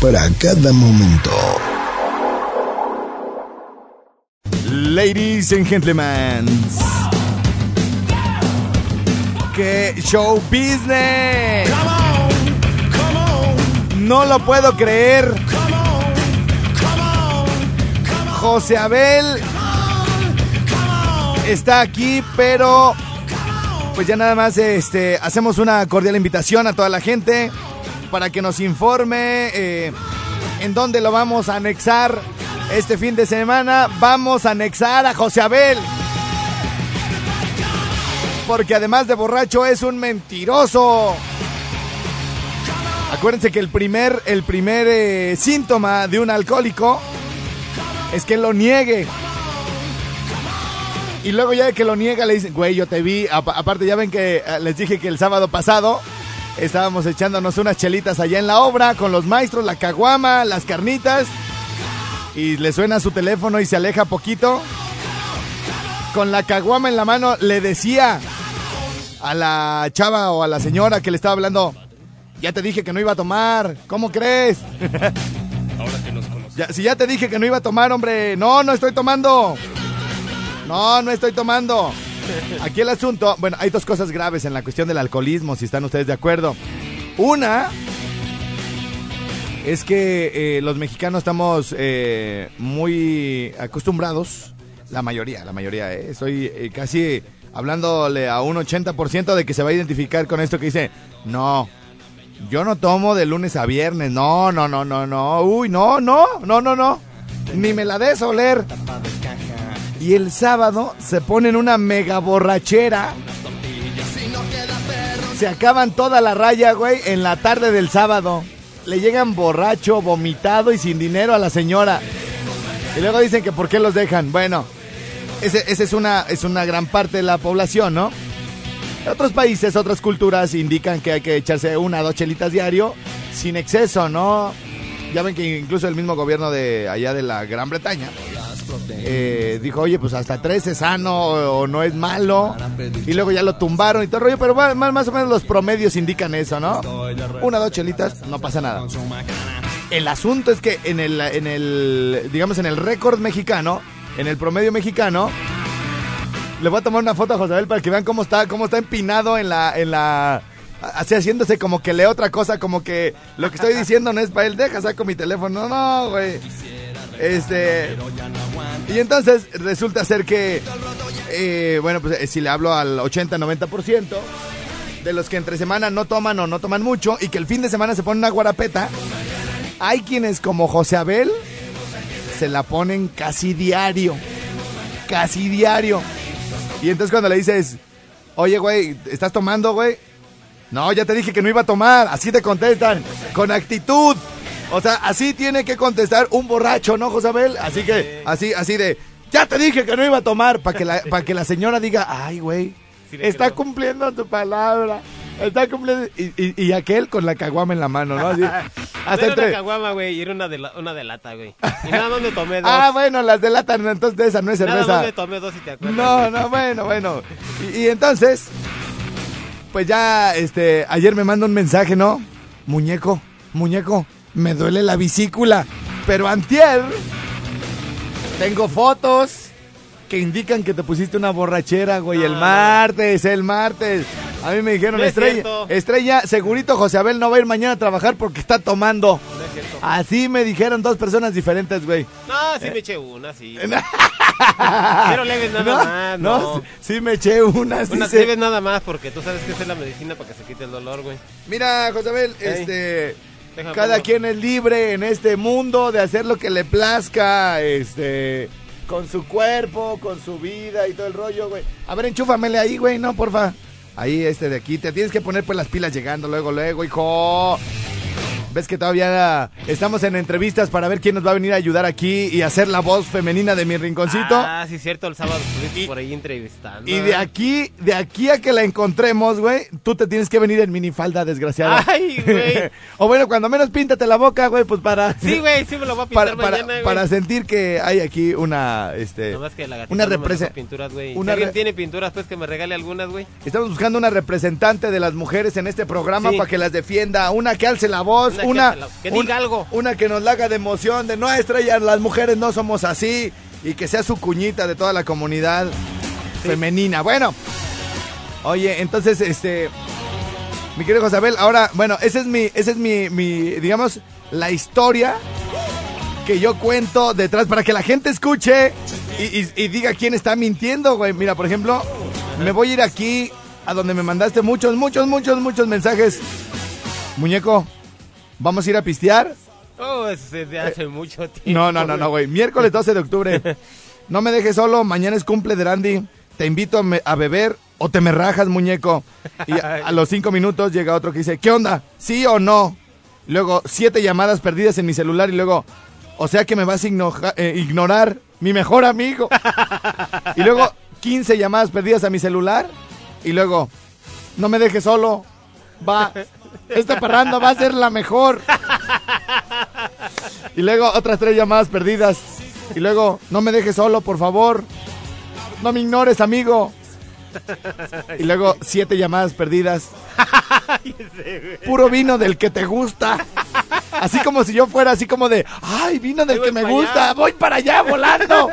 para cada momento. Ladies and gentlemen. ¡Qué show business! No lo puedo creer. José Abel está aquí, pero pues ya nada más este, hacemos una cordial invitación a toda la gente para que nos informe eh, en dónde lo vamos a anexar este fin de semana. Vamos a anexar a José Abel. Porque además de borracho es un mentiroso. Acuérdense que el primer, el primer eh, síntoma de un alcohólico es que lo niegue. Y luego ya que lo niega le dicen, güey, yo te vi. aparte ya ven que eh, les dije que el sábado pasado estábamos echándonos unas chelitas allá en la obra con los maestros, la caguama, las carnitas. Y le suena su teléfono y se aleja poquito. Con la caguama en la mano le decía a la chava o a la señora que le estaba hablando, ya te dije que no iba a tomar, ¿cómo crees? Ahora que nos ya, si ya te dije que no iba a tomar, hombre, no, no estoy tomando. No, no estoy tomando. Aquí el asunto, bueno, hay dos cosas graves en la cuestión del alcoholismo, si están ustedes de acuerdo. Una es que eh, los mexicanos estamos eh, muy acostumbrados, la mayoría, la mayoría, eh, estoy eh, casi hablándole a un 80% de que se va a identificar con esto que dice, no, yo no tomo de lunes a viernes, no, no, no, no, no, uy, no, no, no, no, no, ni me la des oler. Y el sábado se ponen una mega borrachera. Se acaban toda la raya, güey, en la tarde del sábado. Le llegan borracho, vomitado y sin dinero a la señora. Y luego dicen que por qué los dejan. Bueno, esa ese es, una, es una gran parte de la población, ¿no? Otros países, otras culturas indican que hay que echarse una o dos chelitas diario sin exceso, ¿no? Ya ven que incluso el mismo gobierno de allá de la Gran Bretaña eh, dijo, oye, pues hasta tres es sano o no es malo. Y luego ya lo tumbaron y todo el rollo, pero más, más o menos los promedios indican eso, ¿no? Una dos chelitas, no pasa nada. El asunto es que en el, en el digamos, en el récord mexicano, en el promedio mexicano, le voy a tomar una foto a José para que vean cómo está, cómo está empinado en la, en la, así haciéndose como que lee otra cosa, como que lo que estoy diciendo no es para él, deja, saco mi teléfono, no, no, güey. Este, y entonces resulta ser que, eh, bueno, pues eh, si le hablo al 80-90% de los que entre semana no toman o no toman mucho y que el fin de semana se ponen una guarapeta, hay quienes como José Abel se la ponen casi diario, casi diario. Y entonces cuando le dices, oye, güey, ¿estás tomando, güey? No, ya te dije que no iba a tomar. Así te contestan, con actitud. O sea, así tiene que contestar un borracho, ¿no, Josabel? Así que, así, así de, ya te dije que no iba a tomar, para que la, para que la señora diga, ay, güey, está cumpliendo tu palabra. Está cumpliendo. Y, y, y, aquel con la caguama en la mano, ¿no? Así, hasta no era una caguama, güey, era una de, la, una de lata, güey. Y nada más me tomé dos. Ah, bueno, las de lata, entonces de esa no es cerveza. Nada más me tomé dos y te acuerdas. No, no, bueno, bueno. Y, y entonces, pues ya, este, ayer me manda un mensaje, ¿no? Muñeco, muñeco, me duele la vesícula. Pero antier, tengo fotos que indican que te pusiste una borrachera, güey, el martes, el martes. A mí me dijeron, No es Estrella, cierto. Estrella, segurito José Abel no va a ir mañana a trabajar porque está tomando. No es cierto. Así me dijeron dos personas diferentes, güey. No, sí me eché una, sí. Pero leves nada más, no. sí, sí me eché unas, Unas dice. leves nada más, porque tú sabes que es la medicina para que se quite el dolor, güey. Mira, José Abel, este... Cada quien es libre en este mundo de hacer lo que le plazca, este... Con su cuerpo, con su vida y todo el rollo, güey. A ver, enchúfamele ahí, güey, no, porfa. Ahí, este de aquí. Te tienes que poner pues las pilas llegando luego, luego, hijo. Ves que todavía estamos en entrevistas para ver quién nos va a venir a ayudar aquí y hacer la voz femenina de mi rinconcito. Ah, sí, cierto, el sábado estuviste por ahí entrevistando. Y de aquí, de aquí a que la encontremos, güey, tú te tienes que venir en minifalda, desgraciada. Ay, güey. o bueno, cuando menos píntate la boca, güey, pues para... Sí, güey, sí me lo voy a pintar Para, para, mañana, güey. para sentir que hay aquí una, este... Nomás que la gatita una no me represe- dejó pinturas, güey. Si alguien re- tiene pinturas, pues que me regale algunas, güey. Estamos buscando una representante de las mujeres en este programa Sí. para que las defienda, una que alce la voz, Una una, que un- diga algo. una que nos la haga de emoción, de no estrellas, las mujeres no somos así y que sea su cuñita de toda la comunidad femenina. Bueno, oye, entonces, este, mi querido Josabel, ahora, bueno, esa es mi, esa es mi, mi, digamos, la historia que yo cuento detrás para que la gente escuche y, y- y diga quién está mintiendo, güey. Mira, por ejemplo, me voy a ir aquí a donde me mandaste muchos, muchos, muchos, muchos mensajes. Muñeco, ¿vamos a ir a pistear? Oh, eso es de hace mucho tiempo. Eh, No, no, no, no, güey. Miércoles 12 de octubre. No me dejes solo, mañana es cumple de Randy. Te invito a, me- a beber o te me rajas, muñeco. Y a, a los cinco minutos llega otro que dice, ¿qué onda? ¿Sí o no? Luego, siete llamadas perdidas en mi celular y luego, o sea que me vas a ignoja- eh, ignorar, mi mejor amigo. Y luego, 15 llamadas perdidas a mi celular y luego, no me dejes solo. Va, esta parranda va a ser la mejor. Y luego otras tres llamadas perdidas. Y luego, no me dejes solo, por favor. No me ignores, amigo. Y luego, siete llamadas perdidas. Puro vino del que te gusta. Así como si yo fuera así como de, ay, vino del que me gusta. allá. Voy para allá volando.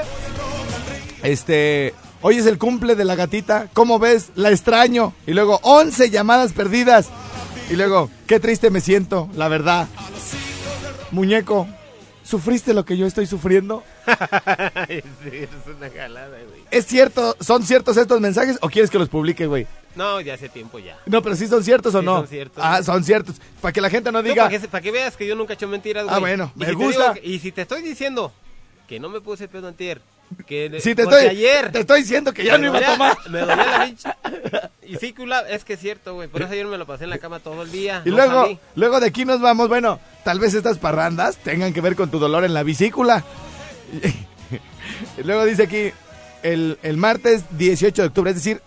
Este, hoy es el cumple de la gatita. ¿Cómo ves? La extraño. Y luego, 11 llamadas perdidas. Y luego, qué triste me siento, la verdad. Muñeco, ¿sufriste lo que yo estoy sufriendo? Sí, es una jalada, güey. ¿Es cierto, son ciertos estos mensajes o quieres que los publique, güey? No, ya hace tiempo ya. No, pero sí son ciertos o Sí, no. son ciertos. Ah, son ciertos. Para que la gente no diga. para, que, se- para que veas que yo nunca he hecho mentiras, güey. Ah, bueno, Y me si te gusta. digo- y si te estoy diciendo que no me puse pedo antier, que Sí, te estoy, ayer te estoy diciendo que ya no iba a tomar. Me dolía la pinche. Y sí, es que es cierto, güey. Por eso ayer me lo pasé en la cama todo el día. Y no luego, salí. luego de aquí nos vamos. Bueno, tal vez estas parrandas tengan que ver con tu dolor en la vesícula. Y luego dice aquí, el, el martes 18 de octubre, es decir,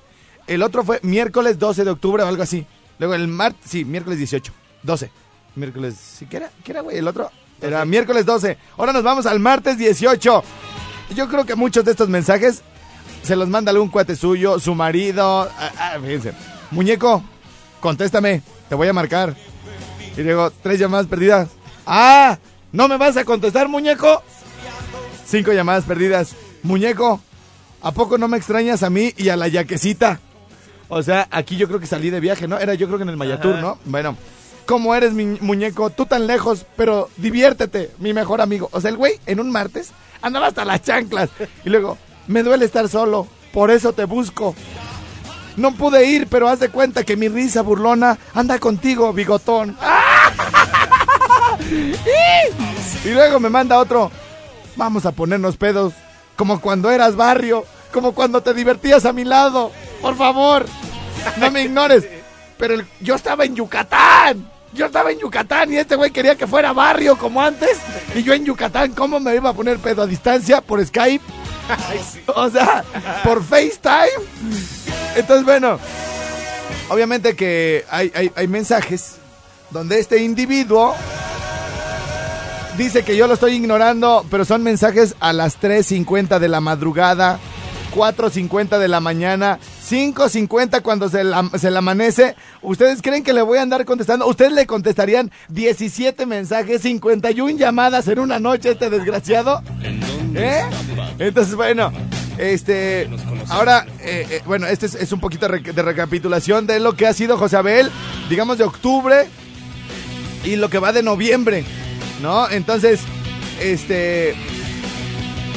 el otro fue miércoles 12 de octubre o algo así. Luego el martes, sí, miércoles 18, 12. Miércoles, ¿sí qué era? ¿Qué era, güey? El otro era miércoles 12. Ahora nos vamos al martes 18. Yo creo que muchos de estos mensajes se los manda algún cuate suyo, su marido. Ah, ah, fíjense. Muñeco, contéstame, te voy a marcar. Y luego, tres llamadas perdidas. ¡Ah! ¿No me vas a contestar, muñeco? Cinco llamadas perdidas. Muñeco, ¿a poco no me extrañas a mí y a la yaquecita? O sea, aquí yo creo que salí de viaje, ¿no? Era yo creo que en el Mayatur. ¿no? Bueno, ¿cómo eres, mi muñeco? Tú tan lejos, pero diviértete, mi mejor amigo. O sea, el güey en un martes andaba hasta las chanclas. Y luego, me duele estar solo, por eso te busco. No pude ir, pero haz de cuenta que mi risa burlona anda contigo, bigotón. Y luego me manda otro. Vamos a ponernos pedos. Como cuando eras barrio. Como cuando te divertías a mi lado. Por favor. No me ignores. Pero yo estaba en Yucatán. Yo estaba en Yucatán y este güey quería que fuera barrio como antes. Y yo en Yucatán, ¿cómo me iba a poner pedo a distancia? Por Skype. O sea, por FaceTime. Entonces, bueno, obviamente que hay, hay, hay mensajes donde este individuo dice que yo lo estoy ignorando, pero son mensajes a las 3.50 de la madrugada, 4.50 de la mañana, 5.50 cuando se, la- se le amanece. ¿Ustedes creen que le voy a andar contestando? ¿Ustedes le contestarían 17 mensajes, 51 llamadas en una noche a este desgraciado? ¿Eh? Entonces, bueno, este, Ahora, eh, eh, bueno, este es, es un poquito de recapitulación de lo que ha sido José Abel, digamos de octubre y lo que va de noviembre, ¿no? Entonces, este...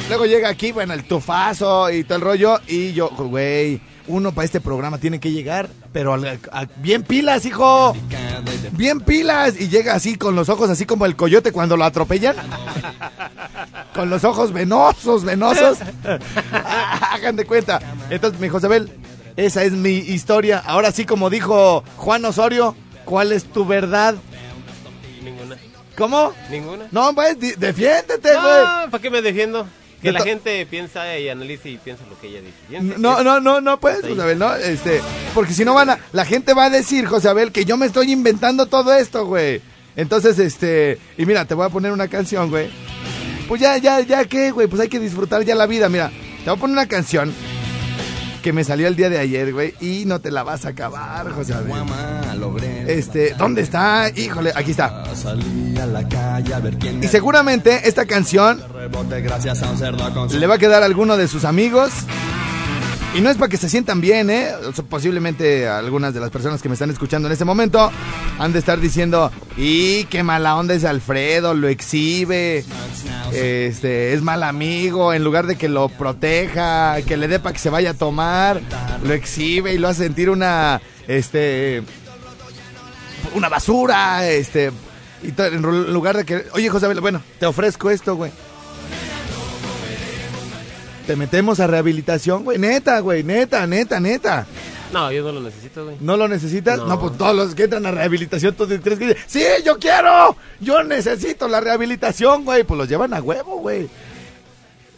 Luego llega aquí, bueno, el tufazo y todo el rollo. Y yo, güey, uno para este programa tiene que llegar, pero al- bien pilas, hijo. Bien pilas. Y llega así con los ojos así como el coyote cuando lo atropellan. Con los ojos venosos, venosos. Hagan de cuenta. Entonces, mi Josabel, esa es mi historia. Ahora sí, como dijo Juan Osorio, ¿cuál es tu verdad? Ninguna. ¿Cómo? Ninguna. No, pues, defiéndete, güey. No, ¿para qué me defiendo? Que la gente piensa y analice y piensa lo que ella dice. Piensa, No, piensa. no, no, no puedes. José Abel, no, este, porque si no van a, la gente va a decir, José Abel, que yo me estoy inventando todo esto, güey. Entonces, este, y mira, te voy a poner una canción, güey. Pues ya, ya, ya, ¿qué, güey? Pues hay que disfrutar ya la vida, mira. Te voy a poner una canción que me salió el día de ayer, güey, y no te la vas a acabar, José. Este, ¿dónde está? Híjole, aquí está. Y seguramente esta canción le va a quedar a alguno de sus amigos. Y no es para que se sientan bien, ¿eh? Posiblemente algunas de las personas que me están escuchando en este momento han de estar diciendo, y qué mala onda es Alfredo, lo exhibe, este, es mal amigo, en lugar de que lo proteja, que le dé para que se vaya a tomar, lo exhibe y lo hace sentir una, este, una basura, este, y en lugar de que, oye José, bueno, te ofrezco esto, güey. Te metemos a rehabilitación, güey. Neta, güey. Neta, neta, neta. No, yo no lo necesito, güey. ¿No lo necesitas? No, No. pues todos los que entran a rehabilitación, todos crees que dicen, sí, yo quiero. Yo necesito la rehabilitación, güey. Pues los llevan a huevo, güey.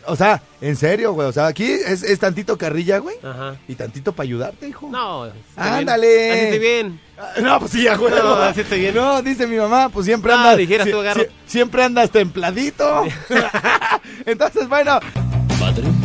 O sea, en serio, güey. O sea, aquí es, es tantito carrilla, güey. Ajá. Y tantito para ayudarte, hijo. No. Ándale. Así estoy bien. Ah, No, pues sí, a huevo. No, así estoy bien. No, dice mi mamá, pues siempre No, andas. dijeras tú, agarro. siempre andas templadito. Entonces, bueno.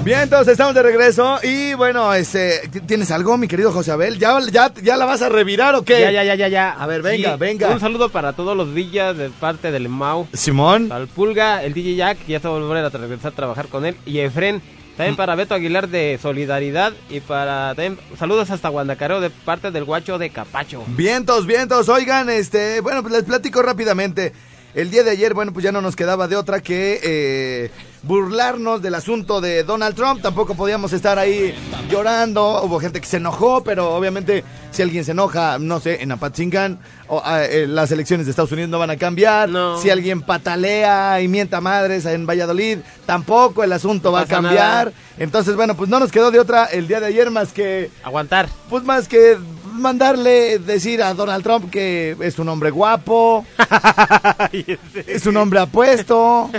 Bien, entonces estamos de regreso. Y bueno, este, ¿t- ¿tienes algo, mi querido José Abel? ¿Ya, ya, ya la vas a revirar o qué? Ya, ya, ya, ya, ya. A ver, venga, venga. Un saludo para todos los villas de parte del Mau. Simón. Al Pulga, el DJ Jack, que ya se va a volver a regresar a trabajar con él. Y Efren, Mm. también para Beto Aguilar de Solidaridad. Y para también saludos hasta Guandacareo de parte del guacho de Capacho. Vientos, vientos. Oigan, este, bueno, pues les platico rápidamente. El día de ayer, bueno, pues ya no nos quedaba de otra que eh, burlarnos del asunto de Donald Trump. Tampoco podíamos estar ahí llorando. Hubo gente que se enojó, pero obviamente si alguien se enoja, no sé, en Apatzingán, o, ah, eh, las elecciones de Estados Unidos no van a cambiar. No. Si alguien patalea y mienta madres en Valladolid, tampoco el asunto No va a cambiar. nada. Entonces, bueno, pues no nos quedó de otra el día de ayer más que Aguantar. pues más que mandarle decir a Donald Trump que es un hombre guapo, es un hombre apuesto,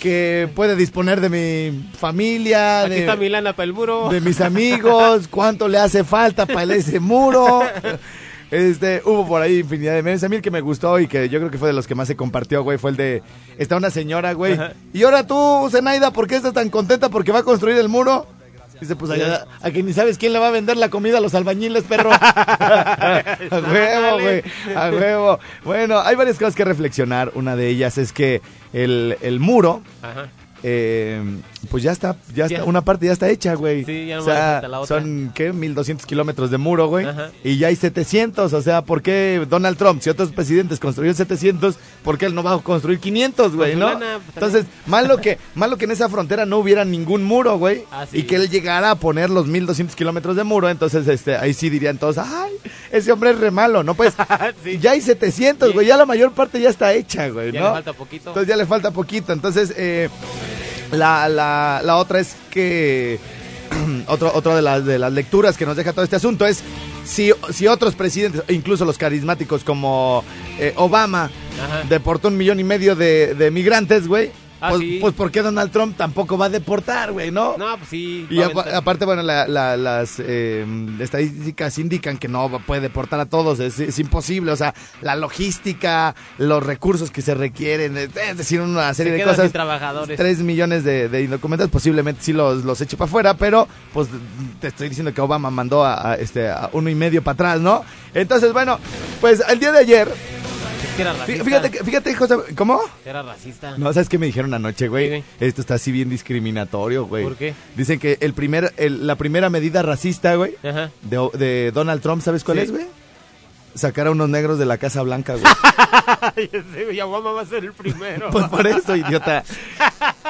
que puede disponer de mi familia, Aquí está de, Milana para el muro. de mis amigos, cuánto le hace falta para ese muro. Este, hubo por ahí infinidad de memes. A mí el que me gustó y que yo creo que fue de los que más se compartió, güey, fue el de. Está una señora, güey. Ajá. Y ahora tú, Zenaida, ¿por qué estás tan contenta? ¿Porque va a construir el muro? Dice, pues allá, a que ni sabes quién le va a vender la comida a los albañiles, perro. a huevo, güey. A huevo. Bueno, hay varias cosas que reflexionar. Una de ellas es que el, el muro, Ajá. Eh, pues ya está, ya está, Ya. una parte ya está hecha, güey. Sí, ya o nomás sea, la otra. son, ¿qué? 1200 kilómetros de muro, güey. Ajá. Y ya hay 700, o sea, ¿por qué Donald Trump, si otros presidentes construyeron 700, por qué él no va a construir 500, güey, su no? lana, pues, Entonces, malo que, malo que en esa frontera no hubiera ningún muro, güey. Ah, sí. Y que él llegara a poner los 1200 kilómetros de muro, entonces, este, ahí sí dirían todos, ay, ese hombre es re malo, ¿no? Pues, Sí. ya hay 700, Sí. güey, ya la mayor parte ya está hecha, güey, Ya ¿no? le falta poquito. Entonces ya le falta poquito. Entonces, eh, la, la, la otra es que. Otro, otra de las, de las lecturas que nos deja todo este asunto es si, si otros presidentes, incluso los carismáticos como eh, Obama, Ajá. deportó un millón y medio de, de migrantes, güey. Ah, pues, sí. pues ¿por qué Donald Trump tampoco va a deportar, güey, no? No, pues sí. Y a aparte, bueno, la- la- las eh, estadísticas indican que no puede deportar a todos, es, es imposible, o sea, la logística, los recursos que se requieren, es decir, una serie Se de cosas. trabajadores. 3 millones de, de indocumentados, posiblemente sí los, los eche para afuera, pero pues te estoy diciendo que Obama mandó a, a, este, a uno y medio para atrás, ¿no? Entonces, bueno, pues el día de ayer era racista. Fíjate, fíjate, José, ¿cómo? Era racista. No, ¿sabes qué me dijeron anoche, güey? Esto está así bien discriminatorio, güey. ¿Por qué? Dicen que el primer, el- la primera medida racista, güey, de, de Donald Trump, ¿sabes cuál Sí. es, güey? Sacar a unos negros de la Casa Blanca, güey. Güey, Obama va a ser el primero. Pues por eso, idiota.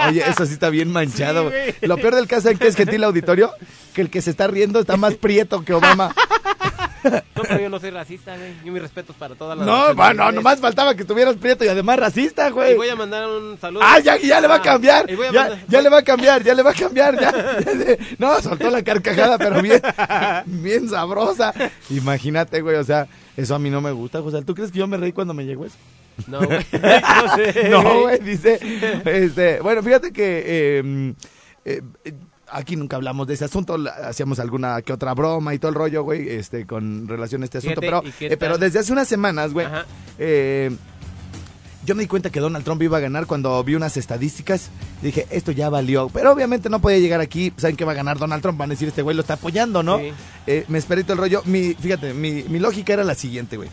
Oye, eso sí está bien manchado. Güey. Lo peor del caso es que es gentil auditorio, que el que se está riendo está más prieto que Obama. No, pero yo no soy racista, güey. Yo mis respetos para todas las No, bueno, nomás faltaba que estuvieras prieto y además racista, Y güey. voy a mandar un saludo. Ah, ya, ya le va a Ah, cambiar. y a Ya, mandar- ya le va a cambiar, ya le va a cambiar. Ya, ya le- no, soltó la carcajada, pero bien, bien sabrosa. Imagínate, güey, o sea, eso a mí no me gusta, José. ¿Tú crees que yo me reí cuando me llegó eso? No, güey. No sé. No, güey, dice. Este, bueno, fíjate que eh, eh, aquí nunca hablamos de ese asunto. Hacíamos alguna que otra broma y todo el rollo, güey, este, con relación a este asunto. Fíjate, pero, ¿y qué eh, pero desde hace unas semanas, güey, eh, yo me di cuenta que Donald Trump iba a ganar cuando vi unas estadísticas. Dije, esto ya valió. Pero obviamente no podía llegar aquí. Saben que va a ganar Donald Trump. Van a decir, este güey lo está apoyando, ¿no? Sí. Eh, me esperé todo el rollo. Mi, fíjate, mi, mi lógica era la siguiente, güey.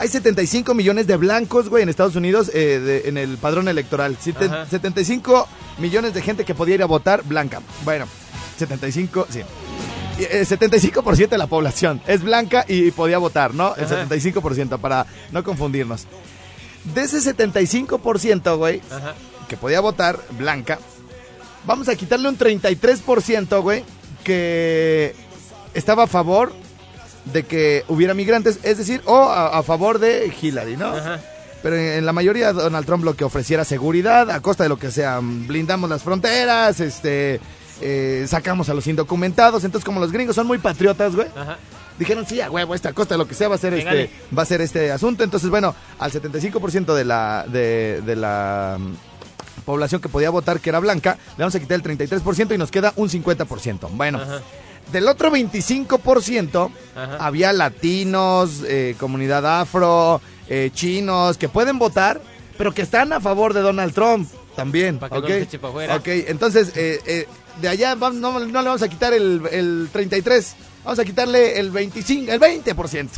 Hay 75 millones de blancos, güey, en Estados Unidos eh, de- en el padrón electoral. Siete- Ajá. 75 millones de gente que podía ir a votar blanca. Bueno, 75, sí. Y, eh, 75% de la población es blanca y podía votar, ¿no? El Ajá. 75% para no confundirnos. De ese 75%, güey, Ajá. que podía votar blanca, vamos a quitarle un 33%, güey, que estaba a favor de que hubiera migrantes, es decir, o a, a favor de Hillary, ¿no? Ajá. Pero en, en la mayoría Donald Trump lo que ofreciera seguridad a costa de lo que sea, blindamos las fronteras, este, eh, sacamos a los indocumentados, entonces como los gringos son muy patriotas, güey, Ajá. dijeron, sí, a huevo, esta costa de lo que sea va a ser este, va a ser este asunto. Entonces, bueno, al 75% de la, de, de la mm, población que podía votar, que era blanca, le vamos a quitar el 33% y nos queda un 50%. Bueno, Ajá. Del otro 25% Ajá. había latinos, eh, comunidad afro, eh, chinos, que pueden votar, pero que están a favor de Donald Trump también. Que no ¿ok? eche entonces, eh, eh, de allá vam- no, no le vamos a quitar el, el 33, vamos a quitarle el 25, el 20%.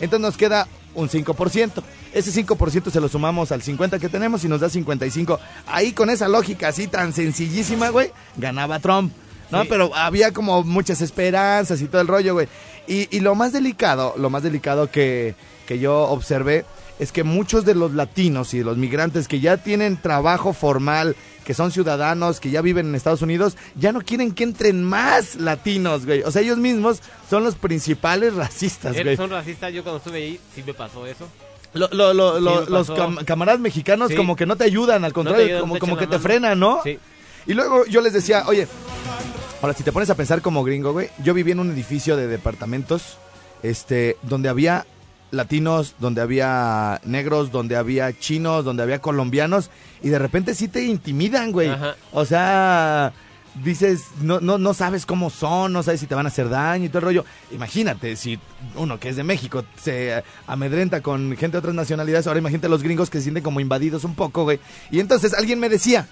Entonces nos queda un 5%. Ese 5% se lo sumamos al 50 que tenemos y nos da 55. Ahí con esa lógica así tan sencillísima, güey, ganaba Trump. ¿No? Sí. Pero había como muchas esperanzas y todo el rollo, güey. Y, y lo más delicado, lo más delicado que, que yo observé es que muchos de los latinos y de los migrantes que ya tienen trabajo formal, que son ciudadanos, que ya viven en Estados Unidos, ya no quieren que entren más latinos, güey. O sea, ellos mismos son los principales racistas, güey. son racistas, yo cuando estuve ahí sí me pasó eso. Lo- lo- lo- lo- me los cam- camaradas mexicanos Sí. como que no te ayudan, al No contrario, ayudan, como, como que te frenan, ¿no? Sí. Y luego yo les decía, oye, ahora si te pones a pensar como gringo, güey, yo viví en un edificio de departamentos, este, donde había latinos, donde había negros, donde había chinos, donde había colombianos, y de repente sí te intimidan, güey. Ajá. O sea, dices, no, no, no sabes cómo son, no sabes si te van a hacer daño y todo el rollo. Imagínate, si uno que es de México se amedrenta con gente de otras nacionalidades, ahora imagínate los gringos que se sienten como invadidos un poco, güey. Y entonces alguien me decía,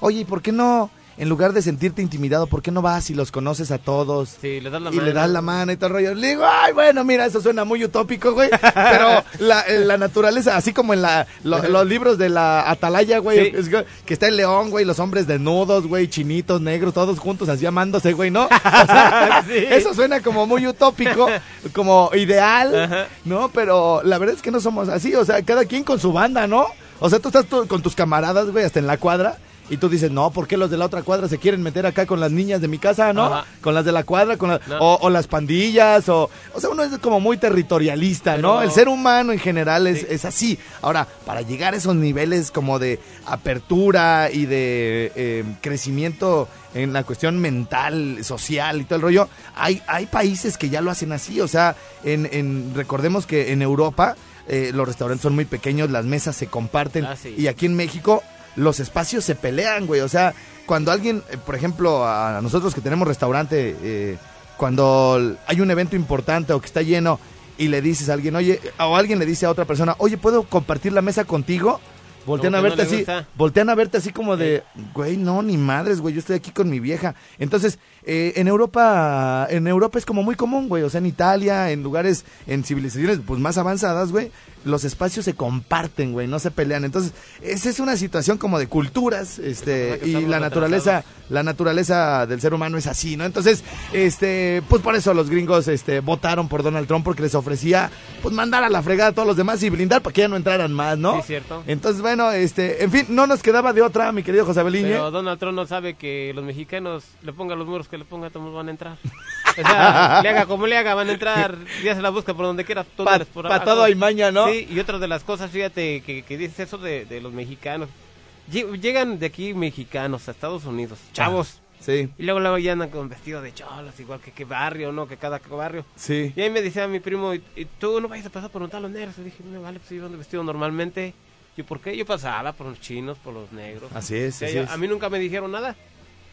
oye, ¿y por qué no, en lugar de sentirte intimidado, por qué no vas y los conoces a todos? Sí, le das la y mano. le das la mano y todo el rollo. Le digo, ay, bueno, mira, eso suena muy utópico, güey. Pero la, eh, la naturaleza, así como en la, lo- los libros de la Atalaya, güey, Sí. que- que está el león, güey, los hombres desnudos, güey, chinitos, negros, todos juntos así amándose, güey, ¿no? O sea, Sí. Eso suena como muy utópico, como ideal, Ajá. ¿no? Pero la verdad es que no somos así, o sea, cada quien con su banda, ¿no? O sea, tú estás tú- con tus camaradas, güey, hasta en la cuadra. Y tú dices, no, ¿por qué los de la otra cuadra se quieren meter acá con las niñas de mi casa, no? Ajá. Con las de la cuadra, con la- No. o, o las pandillas, o... O sea, uno es como muy territorialista, ¿no? El ser humano en general es, Sí. es así. Ahora, para llegar a esos niveles como de apertura y de eh, crecimiento en la cuestión mental, social y todo el rollo, hay, hay países que ya lo hacen así. O sea, en, en- recordemos que en Europa eh, los restaurantes son muy pequeños, las mesas se comparten. Ah, sí. Y aquí en México los espacios se pelean, güey. O sea, cuando alguien, eh, por ejemplo, a nosotros que tenemos restaurante, eh, cuando hay un evento importante o que está lleno y le dices a alguien, oye, o alguien le dice a otra persona, oye, ¿puedo compartir la mesa contigo? Voltean a no verte así, voltean a verte así como de, güey, no, ni madres, güey, yo estoy aquí con mi vieja. Entonces, eh, en Europa, en Europa es como muy común, güey, o sea, en Italia, en lugares, en civilizaciones pues más avanzadas, güey, los espacios se comparten, güey, no se pelean. Entonces, esa es una situación como de culturas, este, y la naturaleza, la naturaleza del ser humano es así, ¿no? Entonces, este, pues por eso los gringos, este, votaron por Donald Trump porque les ofrecía, pues mandar a la fregada a todos los demás y blindar para que ya no entraran más, ¿no? Sí, cierto. Entonces, bueno, este, en fin, no nos quedaba de otra, mi querido José Beliñe. Pero Donald Trump no sabe que los mexicanos le pongan los muros que le ponga, todos van a entrar. O sea, le haga como le haga, van a entrar, ya se la busca por donde quiera. Pa- les por pa' todo hay maña, ¿no? Sí, y otra de las cosas, fíjate, que, que dices eso de, de los mexicanos. Lle- Llegan de aquí mexicanos a Estados Unidos, chavos. Sí, Y luego, luego ya andan con vestido de cholos, igual que qué barrio, ¿no? Que cada barrio. sí. Y ahí me decía mi primo, ¿y, tú no vayas a pasar por un los negros? Y dije, me vale, pues yo ando vestido normalmente. ¿Y por qué? Yo pasaba por los chinos, por los negros. Así es, O sea, así yo- es. A mí nunca me dijeron nada.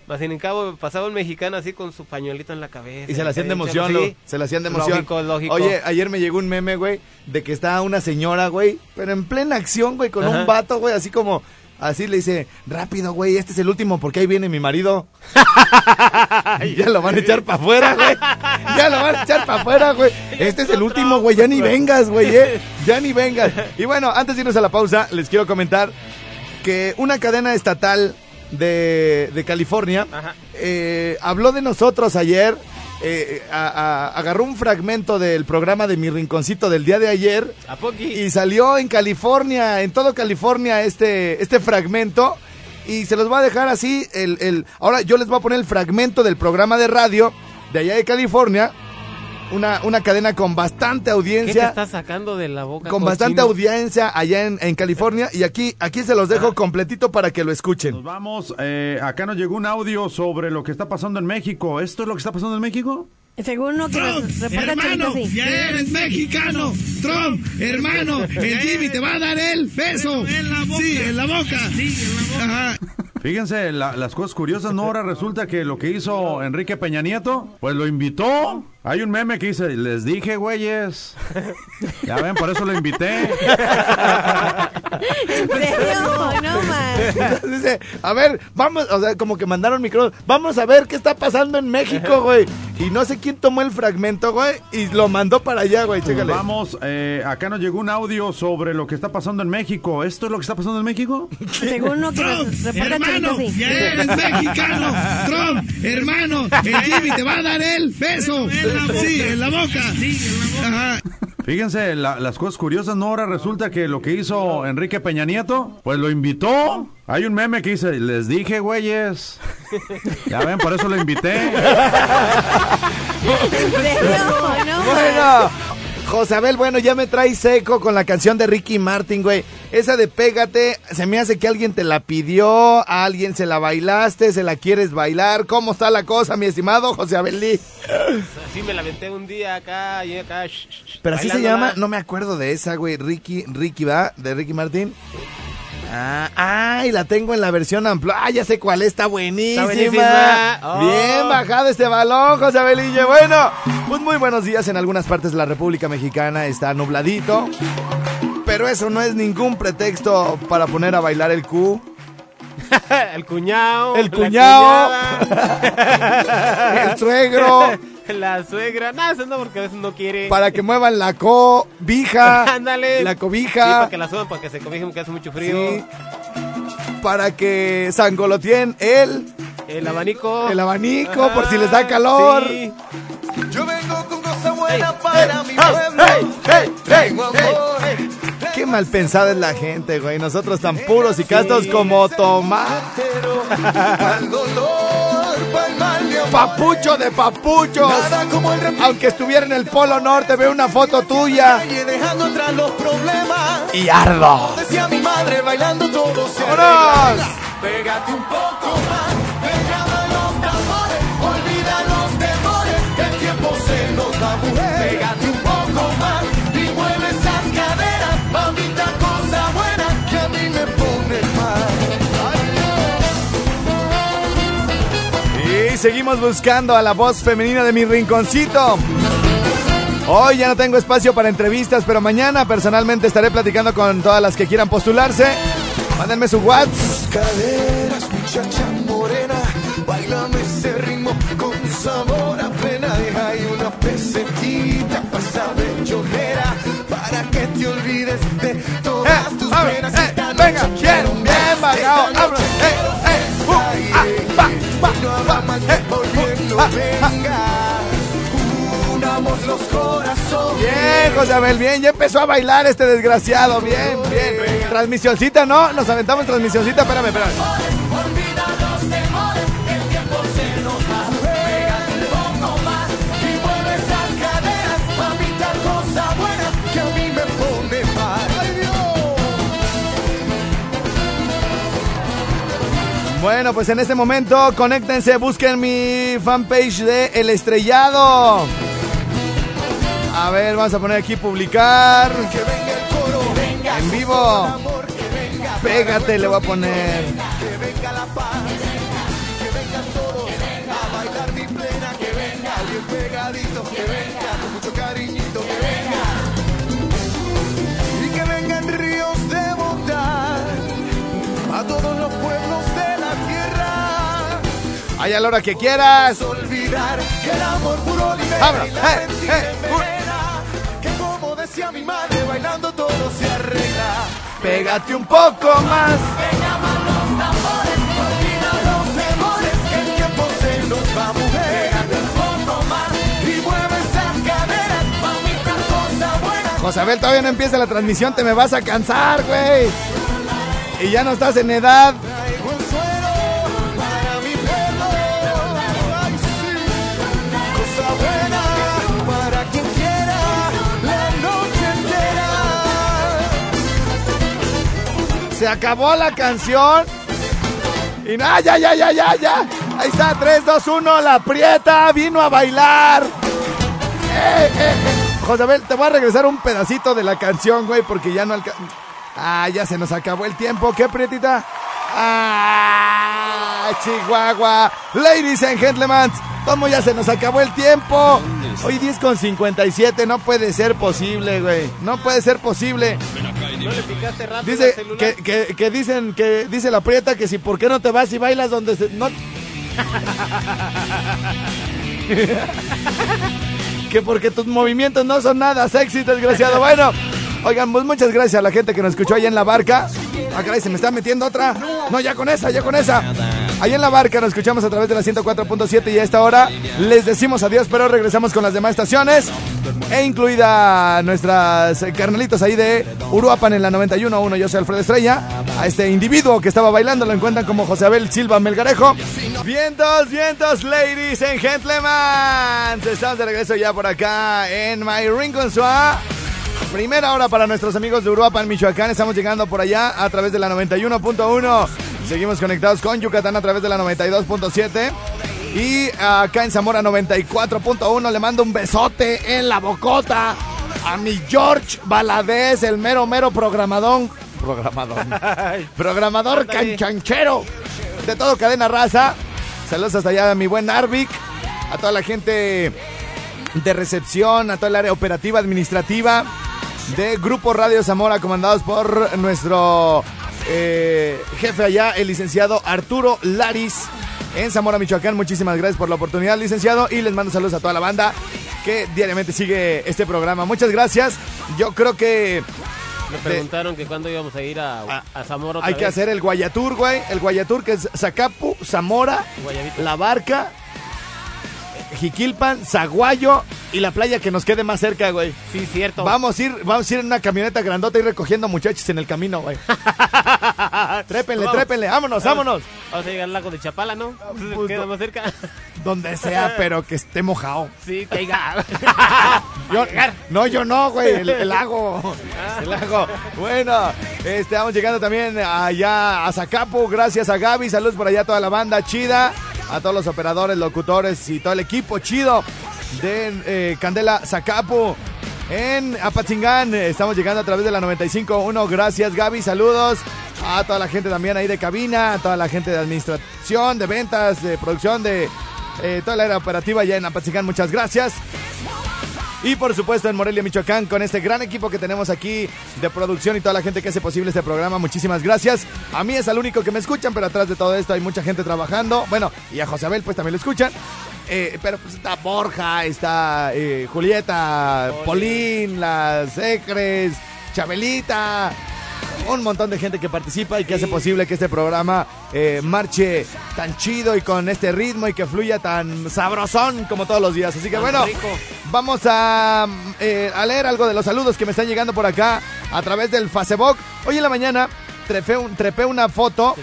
Más sin cabo pasaba un mexicano así con su pañuelito en la cabeza. Y se la hacían de emoción, sí. lo- se la hacían de emoción. Lógico, lógico. Oye, ayer me llegó un meme, güey, de que está una señora, güey, pero en plena acción, güey, con Ajá. un vato, güey, así como, así le dice, rápido, güey, este es el último porque ahí viene mi marido. ya lo van a echar para afuera, güey. Ya lo van a echar para afuera, güey. Este es el último, güey, ya ni vengas, güey, eh. Ya ni vengas. Y bueno, antes de irnos a la pausa, les quiero comentar que una cadena estatal de, de California eh, habló de nosotros ayer. eh, a- a- agarró un fragmento del programa de Mi Rinconcito del día de ayer ¿A y salió en California, en todo California, este, este fragmento. Y se los voy a dejar así. El, el, ahora yo les voy a poner el fragmento del programa de radio de allá de California. Una, una cadena con bastante ¿Qué te audiencia estás sacando de la boca? con bastante audiencia allá en, en California y aquí aquí se los dejo completito para que lo Nos escuchen. vamos, eh, acá nos llegó un audio sobre lo que está pasando en México. ¿Esto es lo que está pasando en México? Según lo que nos reporta Chavito, hermano, sí. ya eres mexicano. Trump, hermano, el Jimmy te va a dar el beso. Sí, en la boca. Ajá. Fíjense, la- las cosas curiosas, ¿no? Ahora resulta que lo que hizo Enrique Peña Nieto, pues lo invitó. Hay un meme que dice, les dije, güeyes. Ya ven, por eso lo invité. ¿En serio? No más. Dice, a ver, vamos, o sea, como que mandaron micrófono, vamos a ver qué está pasando en México, güey. Y no sé quién tomó el fragmento, güey, y lo mandó para allá, güey, Nos chécale. vamos, eh, acá nos llegó un audio sobre lo que está pasando en México. ¿Esto es lo que está pasando en México? Según lo que nos reporta hermano, sí. ya eres mexicano. Trump, hermano, el Jimmy te va a dar el beso. Sí, en la boca. Ajá. Fíjense, la- las cosas curiosas, ¿no? Ahora resulta que lo que hizo Enrique Peña Nieto, pues lo invitó. Hay un meme que dice, les dije, güeyes. Ya ven, por eso lo invité. ¿En serio? No. Bueno, Josabel, bueno, ya me trae seco con la canción de Ricky Martin, güey. Esa de Pégate, se me hace que alguien te la pidió, a alguien se la bailaste, se la quieres bailar. ¿Cómo está la cosa, mi estimado José Abelí? Así me la aventé un día acá y acá. Pero así se llama, no me acuerdo de esa, güey. Ricky, Ricky va, de Ricky Martin. Ah, ay, la tengo en la versión amplia. Ah, ya sé cuál es, está buenísima. Está buenísima. Oh. Bien bajado este balón, José Abelille. Bueno, pues muy buenos días. En algunas partes de la República Mexicana está nubladito. Pero eso no es ningún pretexto para poner a bailar el Q. el cuñado. El cuñado. El suegro. la suegra. Nada, eso no, porque a veces no quiere. Para que muevan la cobija. Ándale. La Sí, cobija. para que la suban, para que se cobijen, porque hace mucho frío. Sí. Para que sangolotien el, El abanico. el abanico Ajá, por si les da calor. sí. Yo vengo con cosa buena para mi ¡Hey, pueblo. hey, hey, hey, Tengo hey! amor. Qué mal pensada es la gente, güey. Nosotros tan puros y castos como Tomás. Entero, Al dolor, Papucho de papuchos. Aunque estuviera en el Polo Norte, veo una foto tuya calle dejando atrás los problemas. y ardo. Decía mi madre bailando todo ¡Vámonos! Pégate un poco seguimos buscando a la voz femenina de mi rinconcito. Hoy ya no tengo espacio para entrevistas, pero mañana personalmente estaré platicando con todas las que quieran postularse. Mándenme su WhatsApp. Caderas, muchacha morena, bailame ese ritmo con sabor a. Deja ahí una pesetita pasada chorrera para que te olvides de todas eh, tus penas. Eh, venga, bien, bien, bien, bien, bien, habrá mal quien no venga. Unamos los corazones. Bien, José Abel, bien. Ya empezó a bailar este desgraciado. Bien, bien. Transmisioncita, ¿no? Nos aventamos transmisioncita. Espérame, espérame. Bueno, pues en este momento, conéctense, busquen mi fanpage de El Estrellado. A ver, vamos a poner aquí publicar. Que venga el coro, venga En vivo. amor, que venga Pégate, le voy a poner. que venga la paz, que vengan todos a bailar mi plena, que venga bien pegadito, que venga con mucho cariñito, A la hora que quieras. Olvidar que el amor puro libera Vámonos, y la eh, eh, que como decía mi madre, bailando todo se arregla. Pégate un poco más. Olvida los temores que el tiempo se nos va a mover. Pégate un poco más y mueve esas caderas. Mami, tal cosa buena. José Abel, todavía no empieza la transmisión, te me vas a cansar, güey. Y ya no estás en edad. Se acabó la canción. Y nada, ya, ya, ya, ya, ya. Ahí está, 3, 2, 1, la prieta vino a bailar. Eh, eh, eh. José Abel, te voy a regresar un pedacito de la canción, güey, porque ya no alcanza. Ah, ya se nos acabó el tiempo. ¿Qué, prietita? Ah, Chihuahua. Ladies and gentlemen, ¿cómo ya se nos acabó el tiempo? Hoy 10 con 57, no puede ser posible, güey. No puede ser posible. ¿No le picaste rápido Dice que, que, que dicen que dice la prieta que si por qué no te vas y bailas donde se no que porque tus movimientos no son nada sexy, desgraciado. Bueno, oigan, pues muchas gracias a la gente que nos escuchó ahí en la barca. Ah, caray, se me está metiendo otra. No, ya con esa, ya con esa. Ahí en la barca nos escuchamos a través de la 104.7 y a esta hora les decimos adiós, pero regresamos con las demás estaciones e incluida nuestras carnalitos ahí de Uruapan en la 91.1. Yo soy Alfredo Estrella. A este individuo que estaba bailando lo encuentran como José Abel Silva Melgarejo. Vientos, vientos, ladies and gentlemen. Estamos de regreso ya por acá en My Rincon Suá. Primera hora para nuestros amigos de Uruapan, Michoacán. Estamos llegando por allá a través de la 91.1. Seguimos conectados con Yucatán a través de la 92.7. Y acá en Zamora 94.1 le mando un besote en la bocota a mi George Valadez, el mero, mero programadón. Programador. Programador canchanchero de todo Cadena Raza. Saludos hasta allá a mi buen Arvic, a toda la gente de recepción, a toda el área operativa administrativa de Grupo Radio Zamora, comandados por nuestro eh, jefe allá, el licenciado Arturo Laris, en Zamora, Michoacán. Muchísimas gracias por la oportunidad, licenciado, y les mando saludos a toda la banda que diariamente sigue este programa. Muchas gracias. Yo creo que Me preguntaron que cuándo íbamos a ir a, Ah, a Zamora otra hay que hacer el Guayatur, güey. El Guayatur que es Zacapu, Zamora, Guayabito. La Barca, Jiquilpan, Zaguayo y la playa que nos quede más cerca, güey. Sí, cierto. Vamos a ir, vamos a ir en una camioneta grandota y recogiendo muchachos en el camino, güey. trépenle, Vamos. trépenle, vámonos, vámonos. Vamos a llegar al lago de Chapala, ¿no? pues, Queda no. más cerca. Donde sea, pero que esté mojado. Sí, que haya. Yo, no, yo no, güey, el, el lago. El lago. Bueno, este, vamos llegando también allá a Zacapu. Gracias a Gaby. Saludos por allá a toda la banda chida. A todos los operadores, locutores y todo el equipo chido de eh, Candela Zacapu. En Apatzingán estamos llegando a través de la 95.1. Gracias, Gaby. Saludos a toda la gente también ahí de cabina, a toda la gente de administración, de ventas, de producción, de eh, toda la área operativa allá en Apatzingán. Muchas gracias. Y por supuesto en Morelia, Michoacán, con este gran equipo que tenemos aquí de producción y toda la gente que hace posible este programa. Muchísimas gracias. A mí es al único que me escuchan, pero atrás de todo esto hay mucha gente trabajando. Bueno, y a José Abel pues también lo escuchan. Eh, pero pues está Borja, está eh, Julieta, Polín, las Ecres, Chabelita. Un montón de gente que participa y que hace posible que este programa eh, marche tan chido y con este ritmo y que fluya tan sabrosón como todos los días. Así que bueno, vamos a, eh, a leer algo de los saludos que me están llegando por acá a través del Facebook. Hoy en la mañana trepé, un- trepé una foto,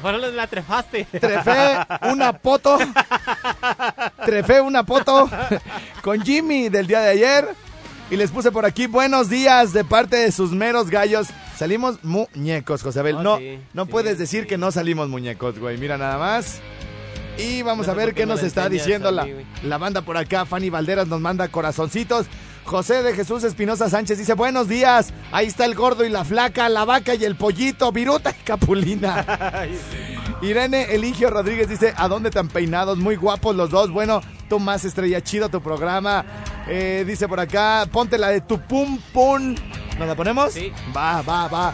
por eso la trefaste. trepé una foto, trepé una foto con Jimmy del día de ayer y les puse por aquí buenos días de parte de sus meros gallos. Salimos muñecos, Josabel. Oh, no, sí, no sí, puedes decir sí. que no salimos muñecos, güey. Mira nada más. Y vamos No a ver qué nos está diciendo la, mí, la banda por acá. Fanny Valderas nos manda corazoncitos. José de Jesús Espinosa Sánchez dice, buenos días. Ahí está el gordo y la flaca, la vaca y el pollito, viruta y capulina. Irene Eligio Rodríguez dice, ¿a dónde tan peinados? Muy guapos los dos. Bueno, tú más estrella, chido tu programa. Eh, dice por acá, ponte la de tu pum pum. ¿Nos la ponemos? Sí. Va, va, va.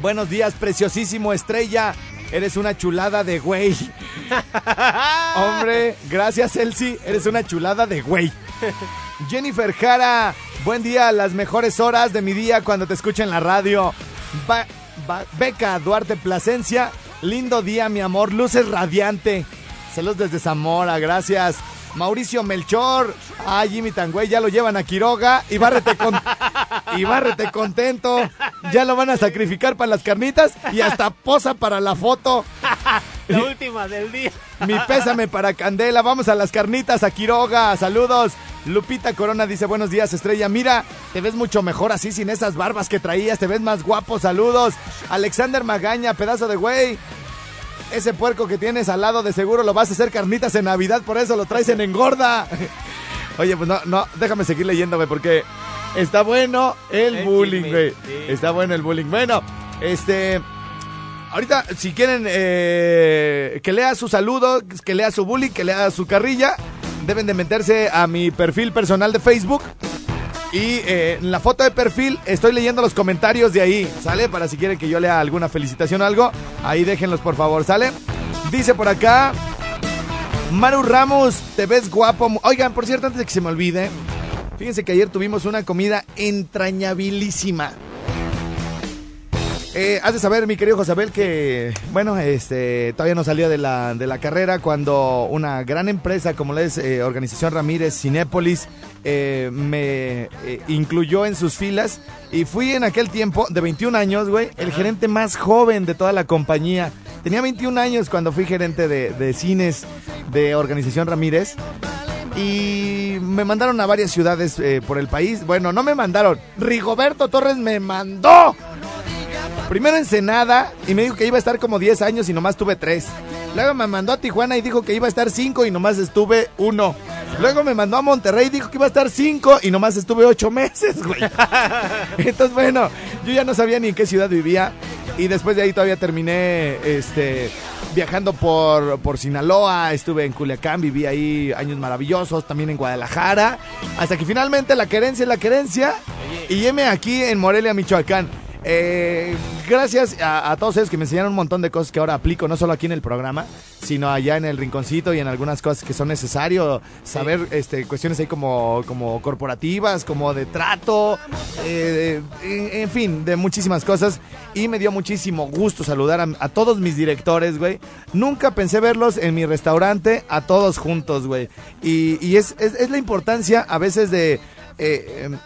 Buenos días, preciosísimo estrella. Eres una chulada de güey. Hombre, gracias Elsie. Eres una chulada de güey. Jennifer Jara, buen día, las mejores horas de mi día cuando te escucho en la radio. Ba- Beca Duarte Plasencia, lindo día, mi amor, luces radiante. Saludos desde Zamora, gracias. Mauricio Melchor, ah, Jimmy Tangüey, ya lo llevan a Quiroga y bárrete, con, y bárrete contento. Ya lo van a sacrificar para las carnitas y hasta posa para la foto. La última del día. Mi pésame para Candela. Vamos a las carnitas a Quiroga. Saludos. Lupita Corona dice buenos días, estrella. Mira, te ves mucho mejor así sin esas barbas que traías. Te ves más guapo. Saludos. Alexander Magaña, pedazo de güey. Ese puerco que tienes al lado de seguro lo vas a hacer carnitas en Navidad, por eso lo traes en engorda. Oye, pues no, no, déjame seguir leyéndome porque está bueno el El bullying, güey. sí. Está bueno el bullying. Bueno, este... Ahorita, si quieren eh, que lea su saludo, que lea su bullying, que lea su carrilla, deben de meterse a mi perfil personal de Facebook. Y eh, en la foto de perfil estoy leyendo los comentarios de ahí, ¿sale? Para si quieren que yo lea alguna felicitación o algo, ahí déjenlos por favor, ¿sale? Dice por acá, Maru Ramos, te ves guapo. Oigan, por cierto, antes de que se me olvide, fíjense que ayer tuvimos una comida entrañabilísima. Eh, has de saber, mi querido Josabel, que, bueno, este, todavía no salía de la, de la carrera cuando una gran empresa como la es eh, Organización Ramírez Cinépolis eh, me eh, incluyó en sus filas y fui en aquel tiempo, de 21 años, güey, el gerente más joven de toda la compañía. Tenía 21 años cuando fui gerente de, de cines de Organización Ramírez. Y me mandaron a varias ciudades eh, por el país. Bueno, no me mandaron. Rigoberto Torres me mandó. Primero Ensenada y me dijo que iba a estar como 10 años y nomás tuve 3. Luego me mandó a Tijuana y dijo que iba a estar 5 y nomás estuve 1. Luego me mandó a Monterrey y dijo que iba a estar 5 y nomás estuve 8 meses, güey. Entonces, bueno, yo ya no sabía ni en qué ciudad vivía. Y después de ahí todavía terminé este, viajando por, por Sinaloa, estuve en Culiacán, viví ahí años maravillosos, también en Guadalajara. Hasta que finalmente la querencia es la querencia. Y heme aquí en Morelia, Michoacán. Eh, gracias a, a todos ellos que me enseñaron un montón de cosas que ahora aplico, no solo aquí en el programa, sino allá en el rinconcito y en algunas cosas que son necesarios saber, este, cuestiones ahí como, como corporativas, como de trato, eh, en, en fin, de muchísimas cosas. Y me dio muchísimo gusto saludar a, a todos mis directores, güey. Nunca pensé verlos en mi restaurante a todos juntos, güey. Y, y es, es, es la importancia a veces de... eh, em,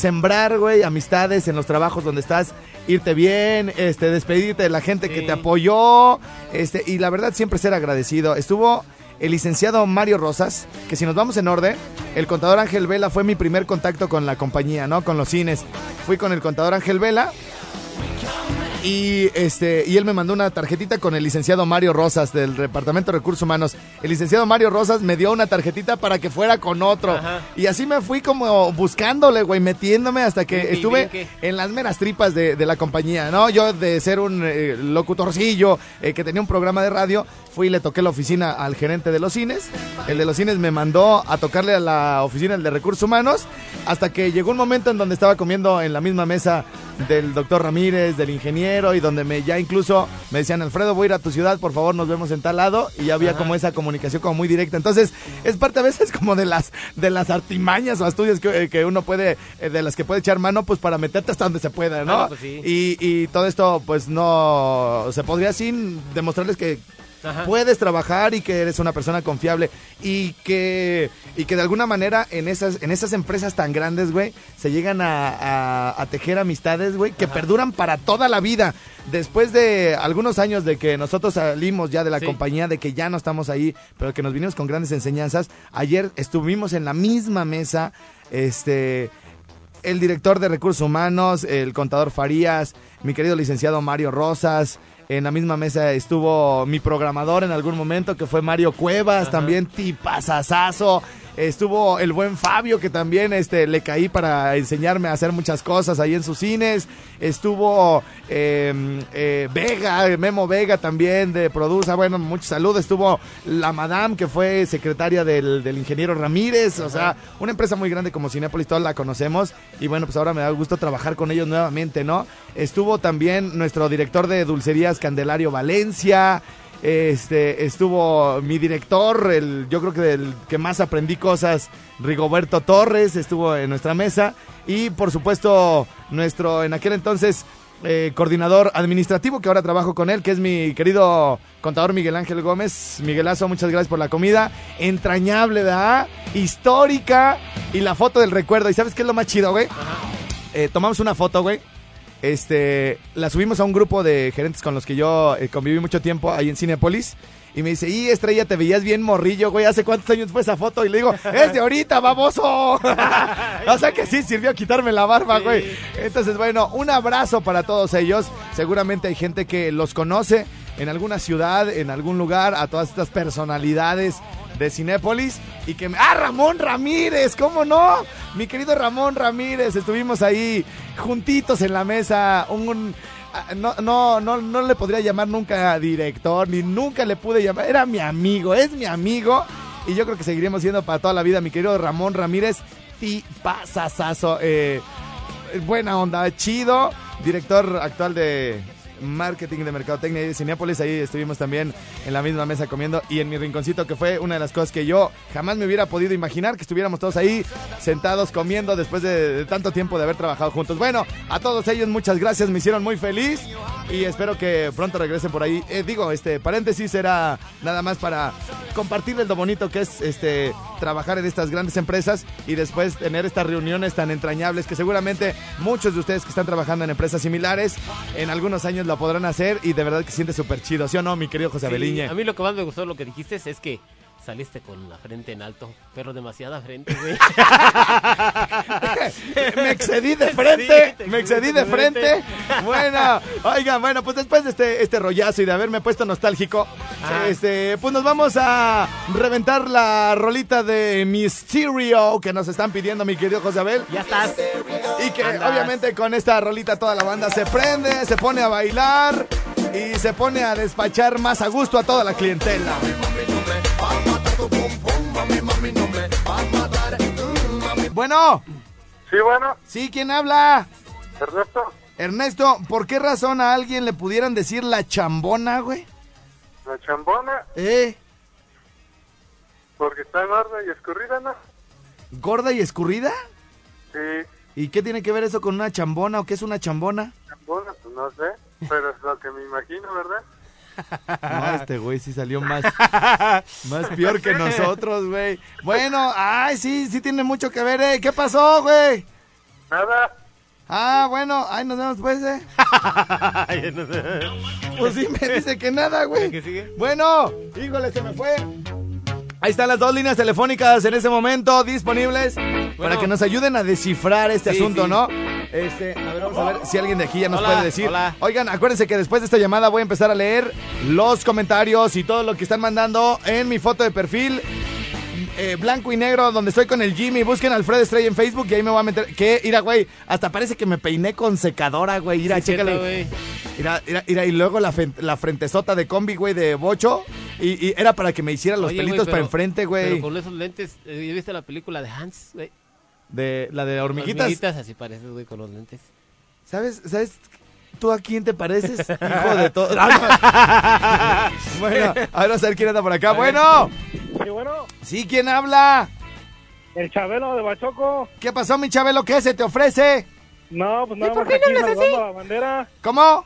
sembrar, güey, amistades en los trabajos donde estás, irte bien, este, despedirte de la gente que te apoyó, este, y la verdad siempre ser agradecido. Estuvo el licenciado Mario Rosas, que si nos vamos en orden, el contador Ángel Vela fue mi primer contacto con la compañía, ¿no? Con los cines. Fui con el contador Ángel Vela. Y este y él me mandó una tarjetita con el licenciado Mario Rosas del Departamento de Recursos Humanos. El licenciado Mario Rosas me dio una tarjetita para que fuera con otro. Ajá. Y así me fui como buscándole, güey, metiéndome hasta que estuve en las meras tripas de, de la compañía, ¿no? Yo de ser un eh, locutorcillo eh, que tenía un programa de radio, fui y le toqué la oficina al gerente de los cines. El de los cines me mandó a tocarle a la oficina el de recursos humanos hasta que llegó un momento en donde estaba comiendo en la misma mesa del doctor Ramírez, del ingeniero, y donde me ya incluso me decían, Alfredo, voy a ir a tu ciudad, por favor, nos vemos en tal lado, y ya había Ajá. como esa comunicación como muy directa. Entonces, es parte a veces como de las, de las artimañas o estudios que, eh, que uno puede, eh, de las que puede echar mano, pues para meterte hasta donde se pueda, ¿no? Claro, pues sí. y, y todo esto, pues no, se podría sin demostrarles que Ajá. puedes trabajar y que eres una persona confiable y que y que de alguna manera en esas en esas empresas tan grandes, güey, se llegan a, a- a tejer amistades, güey, que perduran para toda la vida. Después de algunos años de que nosotros salimos ya de la Sí. compañía, de que ya no estamos ahí, pero que nos vinimos con grandes enseñanzas, ayer estuvimos en la misma mesa, este el director de recursos humanos, el contador Farías, mi querido licenciado Mario Rosas. En la misma mesa estuvo mi programador en algún momento, que fue Mario Cuevas, también tipazazazo. Estuvo el buen Fabio, que también este, le caí para enseñarme a hacer muchas cosas ahí en sus cines. Estuvo eh, eh, Vega, Memo Vega también de Produza. Bueno, muchos saludos. Estuvo la Madame, que fue secretaria del, del ingeniero Ramírez. O sea, una empresa muy grande como Cinepolis, todos la conocemos. Y bueno, pues ahora me da gusto trabajar con ellos nuevamente, ¿no? Estuvo también nuestro director de dulcerías, Candelario Valencia. Este, estuvo mi director, el, yo creo que el que más aprendí cosas, Rigoberto Torres, estuvo en nuestra mesa. Y por supuesto, nuestro en aquel entonces eh, coordinador administrativo, que ahora trabajo con él, que es mi querido contador Miguel Ángel Gómez. Miguelazo, muchas gracias por la comida. Entrañable, ¿verdad? Histórica. Y la foto del recuerdo. ¿Y sabes qué es lo más chido, güey? Eh, tomamos una foto, güey. Este, la subimos a un grupo de gerentes con los que yo eh, conviví mucho tiempo ahí en Cinepolis. Y me dice, y Estrella, te veías bien morrillo, güey. ¿Hace cuántos años fue esa foto? Y le digo, es de ahorita, baboso. o sea que sí sirvió quitarme la barba, güey. Entonces, bueno, un abrazo para todos ellos. Seguramente hay gente que los conoce en alguna ciudad, en algún lugar, a todas estas personalidades de Cinépolis y que me... ¡Ah, Ramón Ramírez! ¿Cómo no? Mi querido Ramón Ramírez, estuvimos ahí juntitos en la mesa, un... ah, No, no, no, no le podría llamar nunca director, ni nunca le pude llamar. Era mi amigo, es mi amigo. Y yo creo que seguiremos siendo para toda la vida, mi querido Ramón Ramírez. Tipazazazo. Eh, buena onda, chido. Director actual de marketing de mercadotecnia de Cinepolis. Ahí estuvimos también en la misma mesa comiendo y en mi rinconcito, que fue una de las cosas que yo jamás me hubiera podido imaginar, que estuviéramos todos ahí sentados comiendo después de, de tanto tiempo de haber trabajado juntos. Bueno, a todos ellos muchas gracias, me hicieron muy feliz y espero que pronto regresen por ahí. Eh, digo, este paréntesis era nada más para compartirles lo bonito que es este trabajar en estas grandes empresas y después tener estas reuniones tan entrañables que seguramente muchos de ustedes que están trabajando en empresas similares en algunos años lo podrán hacer y de verdad que siente súper chido, ¿sí o no, mi querido José Sí, Abeliñe? a mí lo que más me gustó lo que dijiste es que saliste con la frente en alto, pero demasiada frente, güey. me excedí de frente, Sí, me excedí de frente. Bueno, oigan, bueno, pues después de este, este rollazo y de haberme puesto nostálgico, este, pues nos vamos a reventar la rolita de Mysterio que nos están pidiendo mi querido José Abel. Ya estás. Y que Andas. obviamente con esta rolita toda la banda se prende, se pone a bailar y se pone a despachar más a gusto a toda la clientela. Bueno, Sí, bueno, sí, ¿quién habla? Ernesto, Ernesto, ¿por qué razón a alguien le pudieran decir la chambona, güey? la chambona, ¿Eh? porque está gorda y escurrida, ¿no? ¿Gorda y escurrida? Sí, ¿Y qué tiene que ver eso con una chambona o qué es una chambona? chambona, pues no sé, pero es lo que me imagino, ¿verdad? No, este güey sí salió más, más peor que nosotros, güey. Bueno, ay, sí, sí tiene mucho que ver, ¿eh? ¿Qué pasó, güey? Nada, Ah, bueno, ay, nos vemos pues, ¿eh? Pues sí, me dice que nada, güey. ¿Qué sigue? Bueno, híjole, se me fue. Ahí están las dos líneas telefónicas en ese momento disponibles para que nos ayuden a descifrar este Sí, asunto, sí. ¿no? Este, a ver, vamos a ver si alguien de aquí ya nos Hola, puede decir. hola. Oigan, acuérdense que después de esta llamada voy a empezar a leer los comentarios y todo lo que están mandando en mi foto de perfil. eh, blanco y negro, donde estoy con el Jimmy. Busquen Alfredo Estrella en Facebook y ahí me voy a meter. Que, mira, güey, hasta parece que me peiné con secadora, güey. Mira, Sí, cierto, chécale. güey. Mira, mira, mira, y luego la, la frentezota de combi, güey, de bocho. Y, y era para que me hiciera los Oye, güey, pelitos para pero- enfrente, Pero güey. con esos lentes, eh, ¿ya viste la película de Hans, güey? De la de hormiguitas. Hormiguitas, así pareces, güey, con los lentes. ¿Sabes? ¿Sabes? ¿Tú a quién te pareces? Hijo de todo. Ah, no. bueno, a ver, a ver quién anda por acá. Bueno. Sí, bueno, Sí, ¿quién habla? el Chabelo de Bachoco. ¿Qué pasó, mi Chabelo? ¿Qué se te ofrece? No, pues nada más aquí saludando a la bandera. ¿Cómo?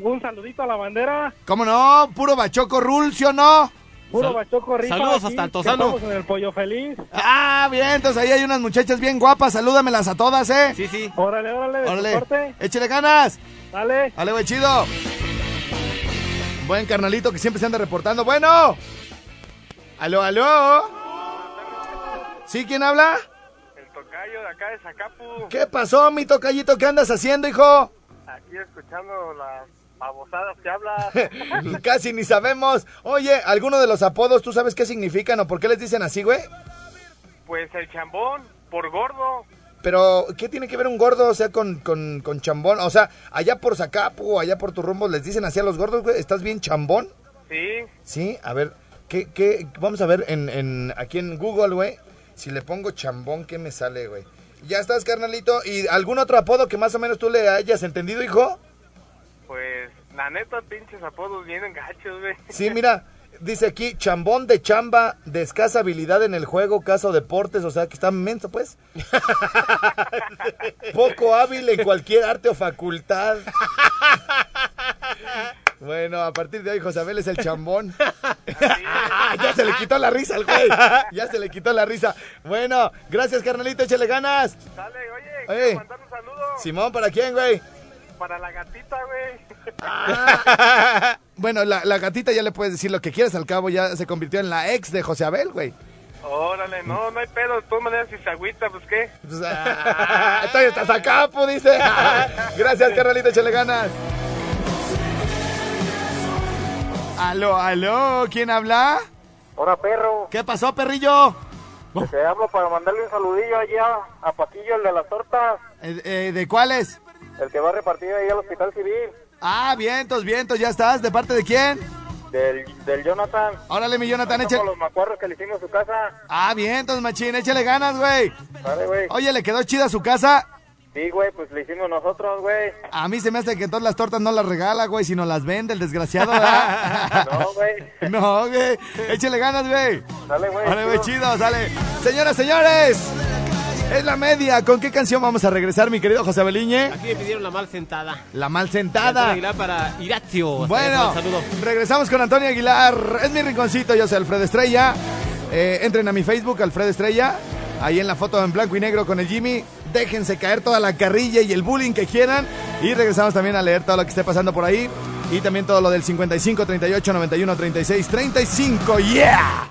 Un saludito a la bandera. ¿Cómo no? ¿Puro bachoco rule, sí o no? Puro Sal- Bachoco rifa. saludos hasta Altozano. Estamos en el Pollo Feliz. Ah, bien, entonces ahí hay unas muchachas bien guapas. Salúdamelas a todas, ¿eh? Sí, sí. Órale, órale, Órale. Échale ganas. Dale. Dale, güey, chido. Buen carnalito que siempre se anda reportando. Bueno. Aló, aló. ¿Sí? ¿Quién habla? El tocayo de acá de Zacapu, ¿Qué pasó, mi tocallito? ¿Qué andas haciendo, hijo? aquí escuchando las babosadas que habla. Casi ni sabemos. Oye, ¿alguno de los apodos tú sabes qué significan o por qué les dicen así, güey? Pues el chambón, por gordo. Pero, ¿qué tiene que ver un gordo, o sea, con, con, con chambón? O sea, allá por Zacapu allá por tu rumbo les dicen así a los gordos, güey. ¿Estás bien chambón? Sí, Sí, a ver, ¿qué, qué? Vamos a ver en, en, aquí en Google, güey. Si le pongo chambón, ¿qué me sale, güey? Ya estás, carnalito. ¿Y algún otro apodo que más o menos tú le hayas entendido, hijo? Pues la neta, pinches apodos vienen gachos, güey. Sí, mira, dice aquí, chambón de chamba, de escasa habilidad en el juego, caso deportes, o sea, que está menso, pues. Poco hábil en cualquier arte o facultad. Bueno, a partir de hoy Josabel es el chambón. ya se le quitó la risa al güey. Ya se le quitó la risa. Bueno, gracias carnalito, échale ganas. Dale, oye, Oye. quiero mandar un saludo Simón, ¿para quién, güey? Para la gatita, güey. Bueno, la, la gatita ya le puedes decir lo que quieras, al cabo ya se convirtió en la ex de José Abel, güey. Órale, no, no hay pedo. De todas maneras, si se agüita, pues qué. Pues, ah, estoy estás acá, pu, dice. Gracias, carnalito, échale ganas. Aló, aló, ¿quién habla? Hola, perro. ¿Qué pasó, perrillo? Te hablo para mandarle un saludillo allá a Paquillo, el de las tortas. Eh, eh, ¿De cuáles? El que va a repartir ahí al Hospital Civil. Ah, vientos, vientos, ya estás. ¿De parte de quién? Del, del Jonathan. Órale, mi Jonathan, échale. los macuarros que le hicimos su casa. Ah, vientos, machín, échale ganas, güey. Vale, güey. Oye, ¿le quedó chida su casa? Sí, güey, pues le hicimos nosotros, güey. A mí se me hace que todas las tortas no las regala, güey, sino las vende el desgraciado, ¿verdad? No, güey. No, güey. Échale ganas, güey. Dale, güey. Vale, güey, chido, sale. Señoras, señores, es la media. ¿Con qué canción vamos a regresar, mi querido José Beliñe? Aquí me pidieron la mal sentada. La mal sentada. Aguilar para Iratio. Hasta Bueno, regresamos con Antonio Aguilar. Es mi rinconcito, yo soy Alfredo Estrella. Eh, entren a mi Facebook, Alfredo Estrella. Ahí en la foto en blanco y negro con el Jimmy. Déjense caer toda la carrilla y el bullying que quieran. Y regresamos también a leer todo lo que esté pasando por ahí. Y también todo lo del 55, 38, 91, 36, 35. ¡Yeah!